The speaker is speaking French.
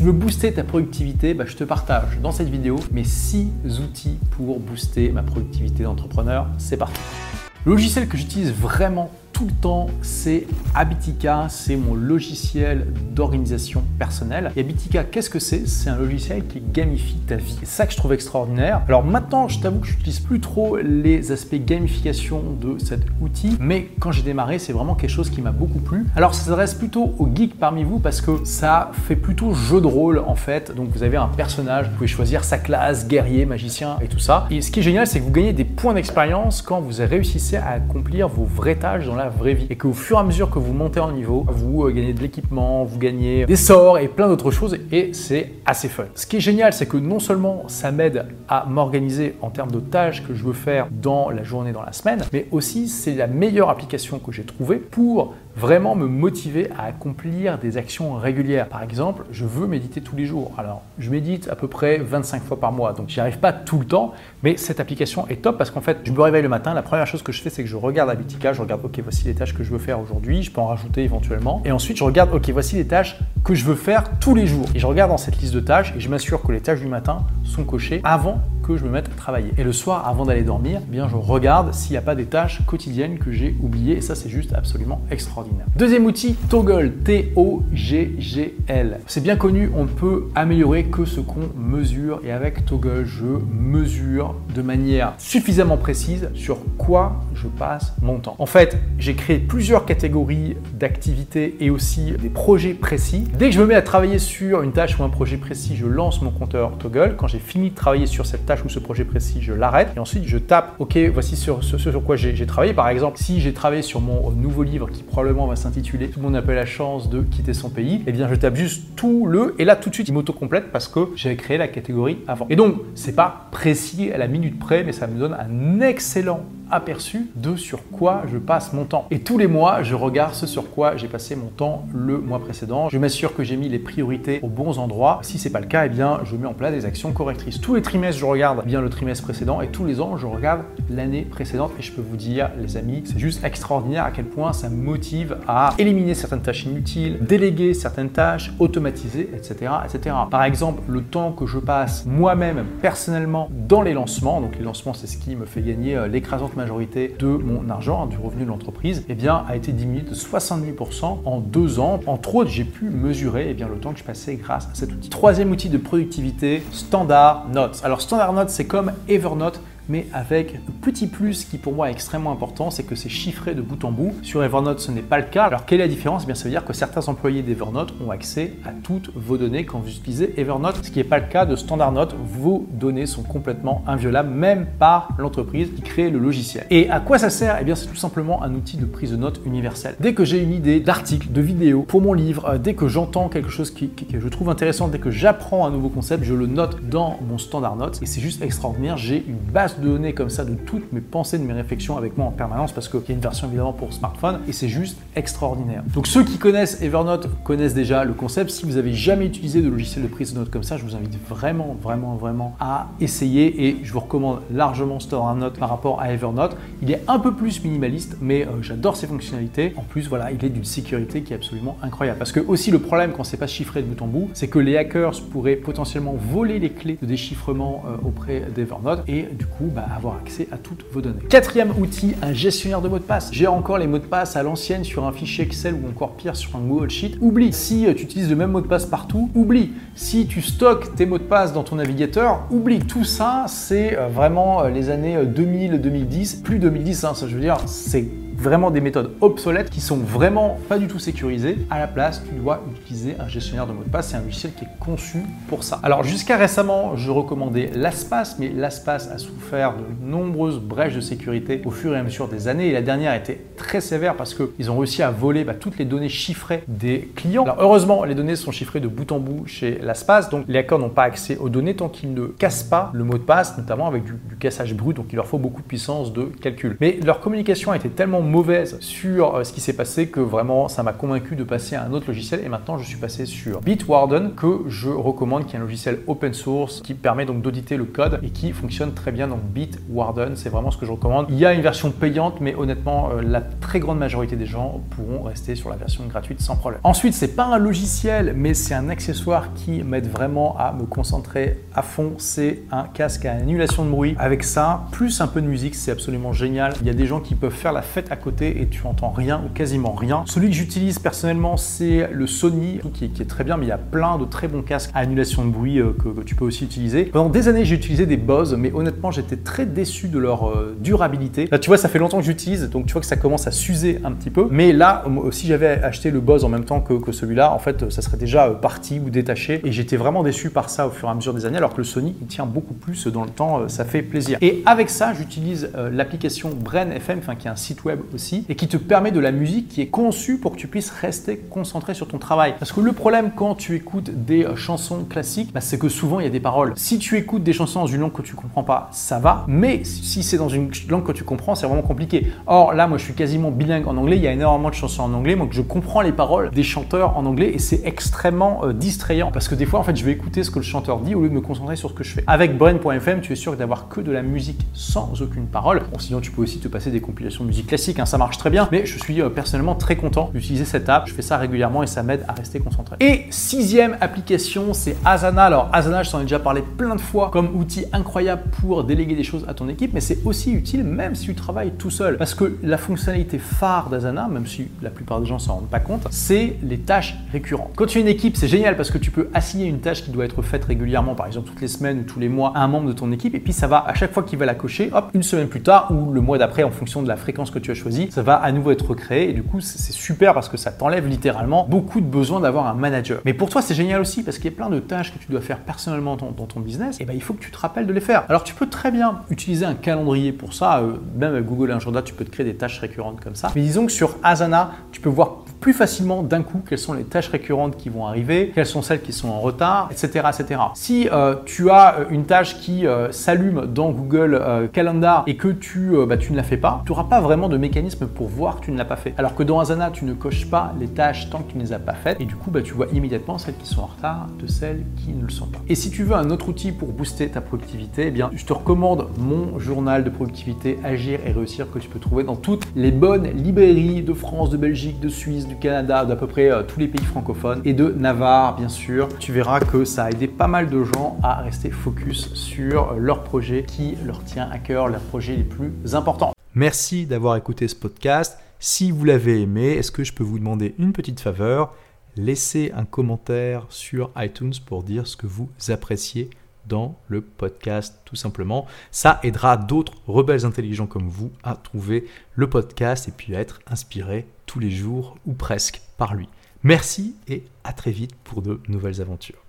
Tu veux booster ta productivité bah, Je te partage dans cette vidéo mes 6 outils pour booster ma productivité d'entrepreneur. C'est parti. Le logiciel que j'utilise vraiment tout le temps, c'est Abitica, c'est mon logiciel d'organisation personnelle. Et Abitica, qu'est-ce que c'est? C'est un logiciel qui gamifie ta vie. C'est ça que je trouve extraordinaire. Alors maintenant, je t'avoue que je n'utilise plus trop les aspects gamification de cet outil, mais quand j'ai démarré, c'est vraiment quelque chose qui m'a beaucoup plu. Alors ça s'adresse plutôt aux geeks parmi vous parce que ça fait plutôt jeu de rôle en fait. Donc vous avez un personnage, vous pouvez choisir sa classe, guerrier, magicien et tout ça. Et ce qui est génial, c'est que vous gagnez des points d'expérience quand vous réussissez à accomplir vos vrais tâches dans la vraie vie. Et qu'au fur et à mesure que vous montez en niveau, vous euh, gagnez de l'équipement, vous gagnez des sorts et plein d'autres choses. Et c'est assez fun. Ce qui est génial, c'est que non seulement ça m'aide à m'organiser en termes de tâches que je veux faire dans la journée, dans la semaine, mais aussi c'est la meilleure application que j'ai trouvée pour vraiment me motiver à accomplir des actions régulières. Par exemple, je veux méditer tous les jours. Alors, je médite à peu près 25 fois par mois, donc j'y arrive pas tout le temps, mais cette application est top parce qu'en fait, je me réveille le matin, la première chose que je fais, c'est que je regarde Habitica, je regarde, ok, voici les tâches que je veux faire aujourd'hui, je peux en rajouter éventuellement, et ensuite je regarde, ok, voici les tâches que je veux faire tous les jours. Et je regarde dans cette liste de tâches et je m'assure que les tâches du matin sont cochées avant je me mette à travailler. Et le soir, avant d'aller dormir, eh bien je regarde s'il n'y a pas des tâches quotidiennes que j'ai oubliées, et ça c'est juste absolument extraordinaire. Deuxième outil, Toggle, T-O-G-G-L. C'est bien connu, on ne peut améliorer que ce qu'on mesure et avec Toggle, je mesure de manière suffisamment précise sur quoi je passe mon temps. En fait, j'ai créé plusieurs catégories d'activités et aussi des projets précis. Dès que je me mets à travailler sur une tâche ou un projet précis, je lance mon compteur Toggle. Quand j'ai fini de travailler sur cette tâche ou ce projet précis, je l'arrête et ensuite je tape OK, voici sur ce sur quoi j'ai travaillé. Par exemple, si j'ai travaillé sur mon nouveau livre qui probablement va s'intituler Tout le monde n'a pas la chance de quitter son pays, eh bien je tape juste tout le et là tout de suite il m'auto-complète parce que j'avais créé la catégorie avant. Et donc c'est pas précis à la minute près, mais ça me donne un excellent aperçu de sur quoi je passe mon temps. Et tous les mois, je regarde ce sur quoi j'ai passé mon temps le mois précédent. Je m'assure que j'ai mis les priorités aux bons endroits. Si c'est pas le cas, eh bien, je mets en place des actions correctrices. Tous les trimestres, je regarde bien le trimestre précédent et tous les ans, je regarde l'année précédente. Et je peux vous dire, les amis, c'est juste extraordinaire à quel point ça me motive à éliminer certaines tâches inutiles, déléguer certaines tâches, automatiser, etc., etc. Par exemple, le temps que je passe moi-même personnellement dans les lancements. Donc les lancements, c'est ce qui me fait gagner euh, l'écrasante majorité de mon argent, du revenu de l'entreprise, eh bien, a été diminué de 70% en deux ans. Entre autres, j'ai pu mesurer eh bien, le temps que je passais grâce à cet outil. Troisième outil de productivité, Standard Notes. Alors Standard Notes, c'est comme Evernote, mais avec un petit plus qui pour moi est extrêmement important, c'est que c'est chiffré de bout en bout. Sur Evernote, ce n'est pas le cas. Alors quelle est la différence? Eh bien, Ça veut dire que certains employés d'Evernote ont accès à toutes vos données quand vous utilisez Evernote, ce qui n'est pas le cas de Standard Note. Vos données sont complètement inviolables, même par l'entreprise qui crée le logiciel. Et à quoi ça sert? Eh bien, c'est tout simplement un outil de prise de notes universel. Dès que j'ai une idée d'article, de vidéo pour mon livre, euh, dès que j'entends quelque chose qui, que je trouve intéressant, dès que j'apprends un nouveau concept, je le note dans mon Standard Notes et c'est juste extraordinaire. J'ai une base de données comme ça de toutes mes pensées, de mes réflexions avec moi en permanence parce qu'il y a une version évidemment pour smartphone et c'est juste extraordinaire. Donc ceux qui connaissent Evernote connaissent déjà le concept. Si vous avez jamais utilisé de logiciel de prise de notes comme ça, je vous invite vraiment, vraiment, vraiment à essayer et je vous recommande largement Note par rapport à Evernote. Il est un peu plus minimaliste, mais euh, j'adore ses fonctionnalités. En plus, voilà, il est d'une sécurité qui est absolument incroyable. Parce que aussi le problème quand c'est pas chiffré de bout en bout, c'est que les hackers pourraient potentiellement voler les clés de déchiffrement euh, auprès d'Evernote et du coup bah, avoir accès à toutes vos données. Quatrième outil, un gestionnaire de mots de passe. J'ai encore les mots de passe à l'ancienne sur un fichier Excel ou encore pire sur un Google Sheet. Oublie. Si euh, tu utilises le même mot de passe partout, oublie. Si tu stockes tes mots de passe dans ton navigateur, oublie. Tout ça, c'est euh, vraiment euh, les années 2000-2010, plus 2010, hein, ça je veux dire, c'est vraiment des méthodes obsolètes qui sont vraiment pas du tout sécurisées. À la place, tu dois utiliser un gestionnaire de mots de passe. C'est un logiciel qui est conçu pour ça. Alors jusqu'à récemment, je recommandais LastPass, mais LastPass a souffert de nombreuses brèches de sécurité au fur et à mesure des années. Et la dernière était très sévère parce qu'ils ont réussi à voler bah, toutes les données chiffrées des clients. Alors heureusement, les données sont chiffrées de bout en bout chez LastPass, donc les hackers n'ont pas accès aux données tant qu'ils ne cassent pas le mot de passe, notamment avec du, du cassage brut, donc il leur faut beaucoup de puissance de calcul. Mais leur communication a été tellement mauvaise sur euh, ce qui s'est passé que vraiment ça m'a convaincu de passer à un autre logiciel et maintenant je suis passé sur Bitwarden que je recommande qui est un logiciel open source qui permet donc d'auditer le code et qui fonctionne très bien donc Bitwarden c'est vraiment ce que je recommande. Il y a une version payante mais honnêtement euh, la très grande majorité des gens pourront rester sur la version gratuite sans problème. Ensuite c'est pas un logiciel mais c'est un accessoire qui m'aide vraiment à me concentrer à fond, c'est un casque à annulation de bruit. Avec ça, plus un peu de musique, c'est absolument génial. Il y a des gens qui peuvent faire la fête à côté et tu entends rien ou quasiment rien. Celui que j'utilise personnellement, c'est le Sony, qui est, très bien, mais il y a plein de très bons casques à annulation de bruit euh, que, tu peux aussi utiliser. Pendant des années, j'ai utilisé des Bose, mais honnêtement, j'étais très déçu de leur euh, durabilité. Là, tu vois, ça fait longtemps que j'utilise, donc tu vois que ça commence à s'user un petit peu. Mais là, si j'avais acheté le Bose en même temps que, celui-là, en fait, ça serait déjà euh, parti ou détaché. Et j'étais vraiment déçu par ça au fur et à mesure des années, alors que le Sony, il tient beaucoup plus dans le temps, ça fait plaisir. Et avec ça, j'utilise l'application Brain FM, enfin, qui est un site web et qui te permet de la musique qui est conçue pour que tu puisses rester concentré sur ton travail. Parce que le problème quand tu écoutes des euh, chansons classiques, bah, c'est que souvent il y a des paroles. Si tu écoutes des chansons dans une langue que tu comprends pas, ça va, mais si c'est dans une langue que tu comprends, c'est vraiment compliqué. Or là, moi je suis quasiment bilingue en anglais, il y a énormément de chansons en anglais, donc je comprends les paroles des chanteurs en anglais et c'est extrêmement euh, distrayant parce que des fois en fait je vais écouter ce que le chanteur dit au lieu de me concentrer sur ce que je fais. Avec Brain.fm, tu es sûr d'avoir que de la musique sans aucune parole. Bon, sinon, tu peux aussi te passer des compilations de musique classique, hein, ça marche très bien, mais je suis euh, personnellement très content d'utiliser cette app. Je fais ça régulièrement et ça m'aide à rester concentré. Et sixième application, c'est Asana. Alors, Asana, je t'en ai déjà parlé plein de fois comme outil incroyable pour déléguer des choses à ton équipe, mais c'est aussi utile même si tu travailles tout seul. Parce que la fonctionnalité phare d'Asana, même si la plupart des gens s'en rendent pas compte, c'est les tâches récurrentes. Quand tu es une équipe, c'est génial parce que tu peux assigner une tâche qui doit être faite régulièrement, par exemple toutes les semaines ou tous les mois, à un membre de ton équipe, et puis ça va à chaque fois qu'il va la cocher, hop, une semaine plus tard ou le mois d'après, en fonction de la fréquence que tu as ça va à nouveau être créé. Et du coup, c'est super parce que ça t'enlève littéralement beaucoup de besoin d'avoir un manager. Mais pour toi, c'est génial aussi parce qu'il y a plein de tâches que tu dois faire personnellement dans, ton business. Et ben, il faut que tu te rappelles de les faire. Alors, tu peux très bien utiliser un calendrier pour ça. Euh, même avec Google Agenda, tu peux te créer des tâches récurrentes comme ça. Mais disons que sur Asana, tu peux voir plus facilement d'un coup quelles sont les tâches récurrentes qui vont arriver, quelles sont celles qui sont en retard, etc. etc. Si euh, tu as euh, une tâche qui s'allume dans Google Calendar et que tu, bah, tu ne la fais pas, tu n'auras pas vraiment de mécanisme pour voir que tu ne l'as pas fait. Alors que dans Asana, tu ne coches pas les tâches tant que tu ne les as pas faites et du coup, bah, tu vois immédiatement celles qui sont en retard de celles qui ne le sont pas. Et si tu veux un autre outil pour booster ta productivité, eh bien, je te recommande mon journal de productivité Agir et réussir que tu peux trouver dans toutes les bonnes librairies de France, de Belgique, de Suisse, du Canada, d'à peu près euh, tous les pays francophones et de Navarre, bien sûr. Tu verras que ça a aidé pas mal de gens à rester focus sur leur projet qui leur tient à cœur, leurs projets les plus importants. Merci d'avoir écouté ce podcast. Si vous l'avez aimé, est-ce que je peux vous demander une petite faveur? Laissez un commentaire sur iTunes pour dire ce que vous appréciez dans le podcast tout simplement. Ça aidera d'autres rebelles intelligents comme vous à trouver le podcast et puis à être inspirés tous les jours ou presque par lui. Merci et à très vite pour de nouvelles aventures.